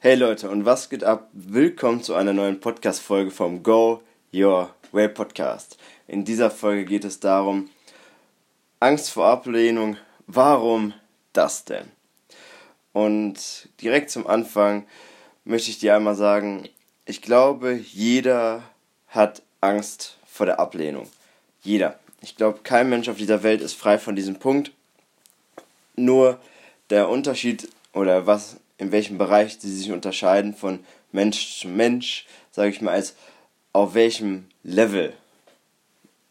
Hey Leute, und was geht ab? Willkommen zu einer neuen Podcast-Folge vom Go Your Way Podcast. In dieser Folge geht es darum, Angst vor Ablehnung, warum das denn? Und direkt zum Anfang möchte ich dir einmal sagen, ich glaube, jeder hat Angst vor der Ablehnung. Jeder. Ich glaube, kein Mensch auf dieser Welt ist frei von diesem Punkt. Nur der Unterschied oder was in welchem Bereich sie sich unterscheiden von Mensch zu Mensch, sage ich mal, als auf welchem Level,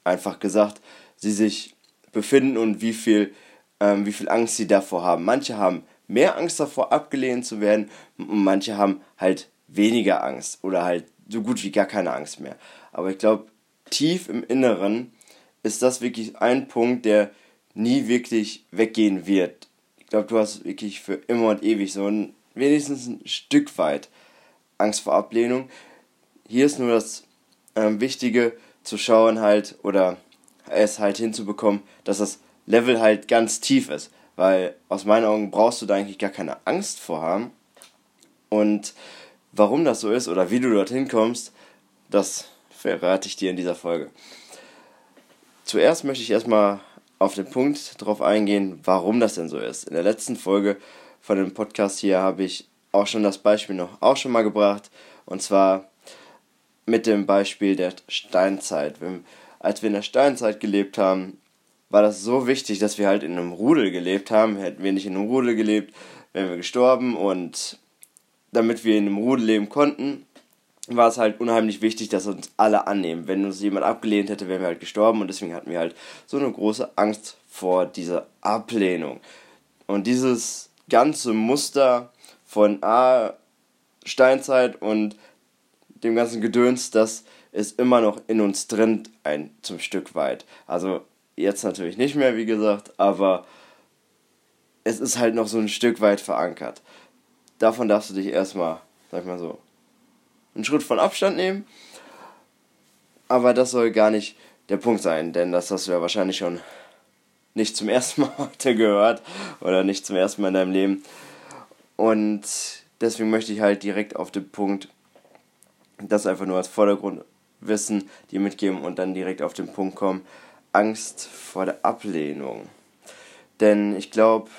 einfach gesagt, sie sich befinden und wie viel, ähm, wie viel Angst sie davor haben. Manche haben mehr Angst davor, abgelehnt zu werden, und manche haben halt weniger Angst oder halt so gut wie gar keine Angst mehr. Aber ich glaube, tief im Inneren ist das wirklich ein Punkt, der nie wirklich weggehen wird. Ich glaube, du hast wirklich für immer und ewig so ein wenigstens ein Stück weit Angst vor Ablehnung. Hier ist nur das ähm, Wichtige zu schauen halt oder es halt hinzubekommen, dass das Level halt ganz tief ist. Weil aus meinen Augen brauchst du da eigentlich gar keine Angst vor haben. Und warum das so ist oder wie du dorthin kommst, das verrate ich dir in dieser Folge. Zuerst möchte ich erstmal auf den Punkt drauf eingehen, warum das denn so ist. In der letzten Folge von dem Podcast hier habe ich auch schon das Beispiel noch auch schon mal gebracht. Und zwar mit dem Beispiel der Steinzeit. Als wir in der Steinzeit gelebt haben, war das so wichtig, dass wir halt in einem Rudel gelebt haben. Hätten wir nicht in einem Rudel gelebt, wären wir gestorben. Und damit wir in einem Rudel leben konnten, war es halt unheimlich wichtig, dass uns alle annehmen. Wenn uns jemand abgelehnt hätte, wären wir halt gestorben. Und deswegen hatten wir halt so eine große Angst vor dieser Ablehnung. Und dieses ganze Muster von A, Steinzeit und dem ganzen Gedöns, das ist immer noch in uns drin, ein zum Stück weit. Also jetzt natürlich nicht mehr, wie gesagt, aber es ist halt noch so ein Stück weit verankert. Davon darfst du dich erstmal, sag ich mal so, einen Schritt von Abstand nehmen. Aber das soll gar nicht der Punkt sein, denn das hast du ja wahrscheinlich schon nicht zum ersten Mal heute gehört oder nicht zum ersten Mal in deinem Leben. Und deswegen möchte ich halt direkt auf den Punkt, das einfach nur als Vordergrundwissen dir mitgeben und dann direkt auf den Punkt kommen, Angst vor der Ablehnung. Denn ich glaube,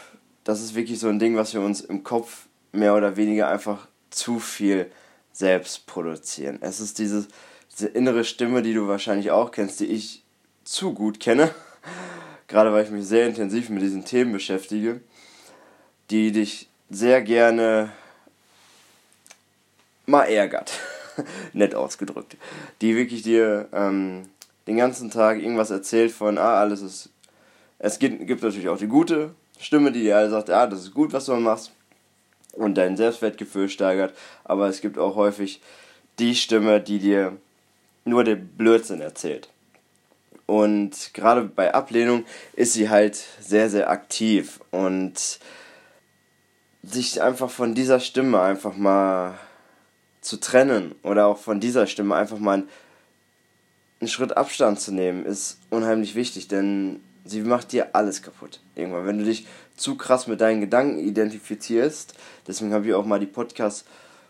das ist wirklich so ein Ding, was wir uns im Kopf mehr oder weniger einfach zu viel selbst produzieren. Es ist dieses, diese innere Stimme, die du wahrscheinlich auch kennst, die ich zu gut kenne. Gerade weil ich mich sehr intensiv mit diesen Themen beschäftige, die dich sehr gerne mal ärgert, nett ausgedrückt, die wirklich dir ähm, den ganzen Tag irgendwas erzählt von, ah, alles ist, es gibt, gibt natürlich auch die gute Stimme, die dir sagt, ah, das ist gut, was du machst und dein Selbstwertgefühl steigert, aber es gibt auch häufig die Stimme, die dir nur den Blödsinn erzählt. Und gerade bei Ablehnung ist sie halt sehr, sehr aktiv. Und sich einfach von dieser Stimme einfach mal zu trennen oder auch von dieser Stimme einfach mal einen Schritt Abstand zu nehmen, ist unheimlich wichtig, denn sie macht dir alles kaputt. Irgendwann, wenn du dich zu krass mit deinen Gedanken identifizierst, deswegen habe ich auch mal die Podcast-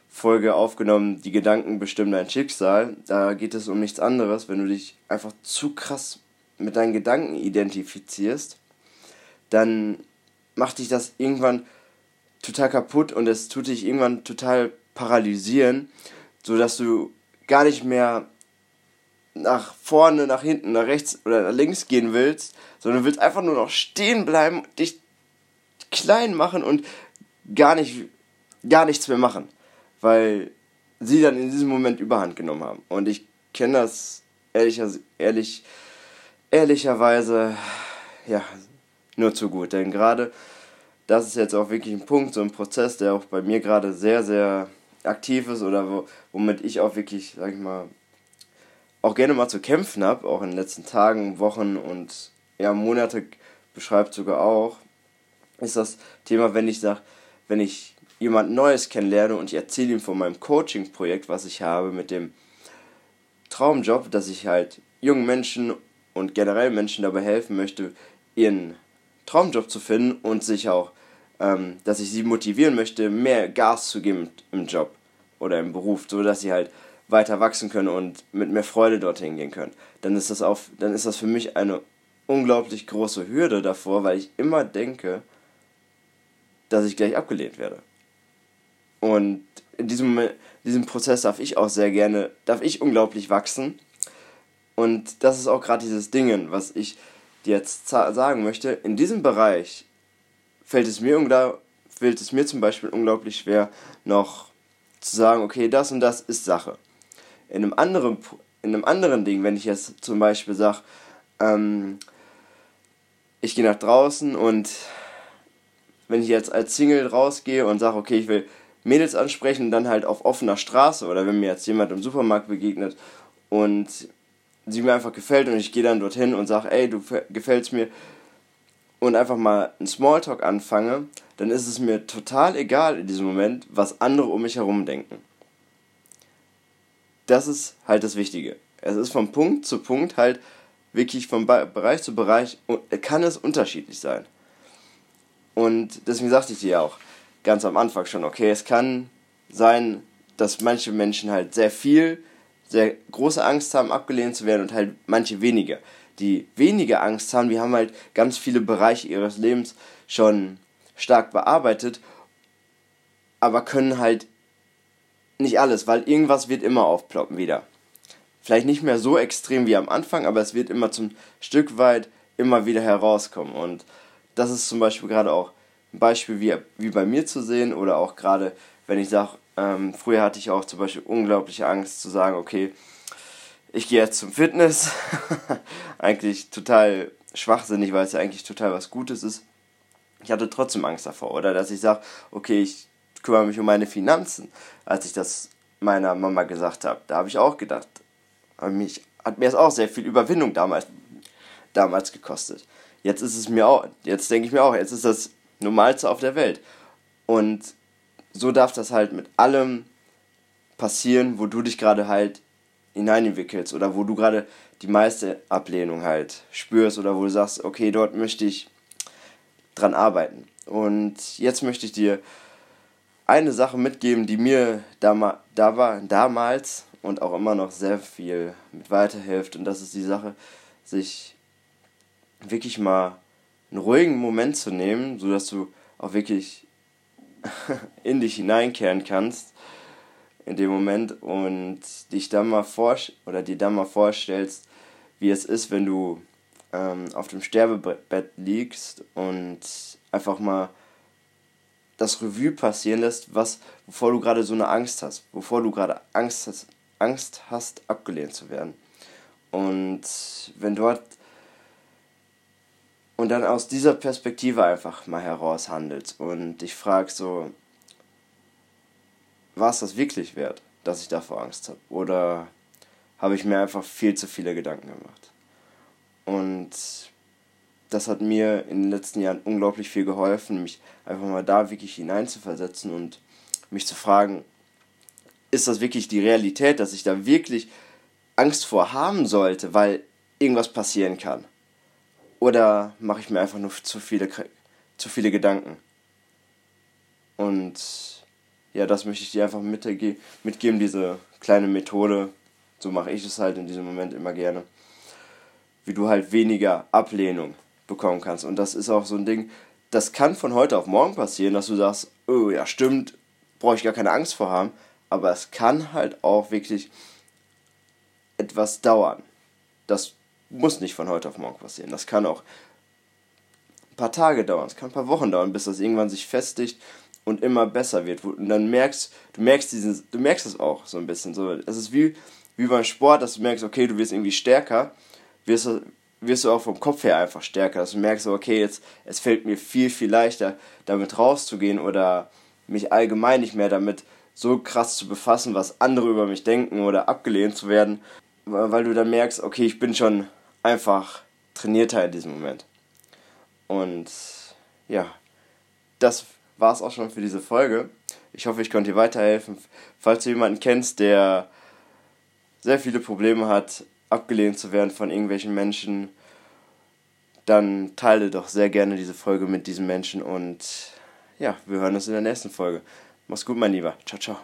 Folge aufgenommen, die Gedanken bestimmen dein Schicksal. Da geht es um nichts anderes. Wenn du dich einfach zu krass mit deinen Gedanken identifizierst, dann macht dich das irgendwann total kaputt und es tut dich irgendwann total paralysieren, sodass du gar nicht mehr nach vorne, nach hinten, nach rechts oder nach links gehen willst, sondern willst einfach nur noch stehen bleiben, dich klein machen und gar nicht gar nichts mehr machen weil sie dann in diesem Moment Überhand genommen haben. Und ich kenne das ehrlicher, ehrlich, ehrlicherweise ja, nur zu gut. Denn gerade das ist jetzt auch wirklich ein Punkt, so ein Prozess, der auch bei mir gerade sehr, sehr aktiv ist oder wo, womit ich auch wirklich, sag ich mal, auch gerne mal zu kämpfen habe, auch in den letzten Tagen, Wochen und ja, Monate beschreibt sogar auch, ist das Thema, wenn ich sage, wenn ich jemand Neues kennenlerne und ich erzähle ihm von meinem Coaching-Projekt, was ich habe mit dem Traumjob, dass ich halt jungen Menschen und generell Menschen dabei helfen möchte, ihren Traumjob zu finden und sich auch ähm, dass ich sie motivieren möchte, mehr Gas zu geben im Job oder im Beruf, so dass sie halt weiter wachsen können und mit mehr Freude dorthin gehen können, dann ist das auf, dann ist das für mich eine unglaublich große Hürde davor, weil ich immer denke, dass ich gleich abgelehnt werde. Und in diesem Moment, diesem Prozess darf ich auch sehr gerne, darf ich unglaublich wachsen. Und das ist auch gerade dieses Ding, was ich dir jetzt sagen möchte. In diesem Bereich fällt es mir fällt es mir zum Beispiel unglaublich schwer, noch zu sagen, okay, das und das ist Sache. In einem anderen, in einem anderen Ding, wenn ich jetzt zum Beispiel sage, ähm, ich gehe nach draußen und wenn ich jetzt als Single rausgehe und sage, okay, ich will Mädels ansprechen dann halt auf offener Straße oder wenn mir jetzt jemand im Supermarkt begegnet und sie mir einfach gefällt und ich gehe dann dorthin und sage, ey, du gefällst mir und einfach mal einen Smalltalk anfange, dann ist es mir total egal in diesem Moment, was andere um mich herum denken. Das ist halt das Wichtige. Es ist von Punkt zu Punkt halt wirklich von Bereich zu Bereich kann es unterschiedlich sein. Und deswegen sagte ich dir ja auch ganz am Anfang schon, okay, es kann sein, dass manche Menschen halt sehr viel, sehr große Angst haben, abgelehnt zu werden und halt manche weniger. Die weniger Angst haben, die haben halt ganz viele Bereiche ihres Lebens schon stark bearbeitet, aber können halt nicht alles, weil irgendwas wird immer aufploppen wieder. Vielleicht nicht mehr so extrem wie am Anfang, aber es wird immer zum Stück weit immer wieder herauskommen. Und das ist zum Beispiel gerade auch ein Beispiel wie, wie bei mir zu sehen oder auch gerade, wenn ich sage, ähm, früher hatte ich auch zum Beispiel unglaubliche Angst zu sagen, okay, ich gehe jetzt zum Fitness. eigentlich total schwachsinnig, weil es ja eigentlich total was Gutes ist. Ich hatte trotzdem Angst davor. Oder dass ich sage, okay, ich kümmere mich um meine Finanzen, als ich das meiner Mama gesagt habe. Da habe ich auch gedacht, aber mich hat mir das auch sehr viel Überwindung damals, damals gekostet. Jetzt ist es mir auch, jetzt denke ich mir auch, jetzt ist das Normalste auf der Welt. Und so darf das halt mit allem passieren, wo du dich gerade halt hineinentwickelst oder wo du gerade die meiste Ablehnung halt spürst oder wo du sagst, okay, dort möchte ich dran arbeiten. Und jetzt möchte ich dir eine Sache mitgeben, die mir da, war, damals und auch immer noch sehr viel mit weiterhilft. Und das ist die Sache, sich wirklich mal einen ruhigen Moment zu nehmen, sodass du auch wirklich in dich hineinkehren kannst in dem Moment und dich dann mal vor oder dir dann mal vorstellst, wie es ist, wenn du ähm, auf dem Sterbebett liegst und einfach mal das Revue passieren lässt, was, wovor du gerade so eine Angst hast, wovor du gerade Angst hast, Angst hast, abgelehnt zu werden. Und wenn dort und dann aus dieser Perspektive einfach mal heraus handelst und dich fragst so, war es das wirklich wert, dass ich davor Angst habe? Oder habe ich mir einfach viel zu viele Gedanken gemacht? Und das hat mir in den letzten Jahren unglaublich viel geholfen, mich einfach mal da wirklich hineinzuversetzen und mich zu fragen, ist das wirklich die Realität, dass ich da wirklich Angst vor haben sollte, weil irgendwas passieren kann? Oder mache ich mir einfach nur zu viele, zu viele Gedanken? Und ja, das möchte ich dir einfach mitgeben, diese kleine Methode. So mache ich es halt in diesem Moment immer gerne. Wie du halt weniger Ablehnung bekommen kannst. Und das ist auch so ein Ding, das kann von heute auf morgen passieren, dass du sagst, oh ja, stimmt, brauche ich gar keine Angst vor haben aber es kann halt auch wirklich etwas dauern. Das muss nicht von heute auf morgen passieren. Das kann auch ein paar Tage dauern, es kann ein paar Wochen dauern, bis das irgendwann sich festigt und immer besser wird. Und dann merkst du merkst diesen, du merkst es auch so ein bisschen. So, es ist wie, wie beim Sport, dass du merkst, okay, du wirst irgendwie stärker, wirst wirst du auch vom Kopf her einfach stärker. Dass du merkst, okay, jetzt es fällt mir viel, viel leichter, damit rauszugehen oder mich allgemein nicht mehr damit so krass zu befassen, was andere über mich denken oder abgelehnt zu werden, weil du dann merkst, okay, ich bin schon einfach trainierter in diesem Moment. Und ja, das war es auch schon für diese Folge. Ich hoffe, ich konnte dir weiterhelfen. Falls du jemanden kennst, der sehr viele Probleme hat, abgelehnt zu werden von irgendwelchen Menschen, dann teile doch sehr gerne diese Folge mit diesen Menschen und ja, wir hören uns in der nächsten Folge. Mach's gut, mein Lieber. Ciao, ciao.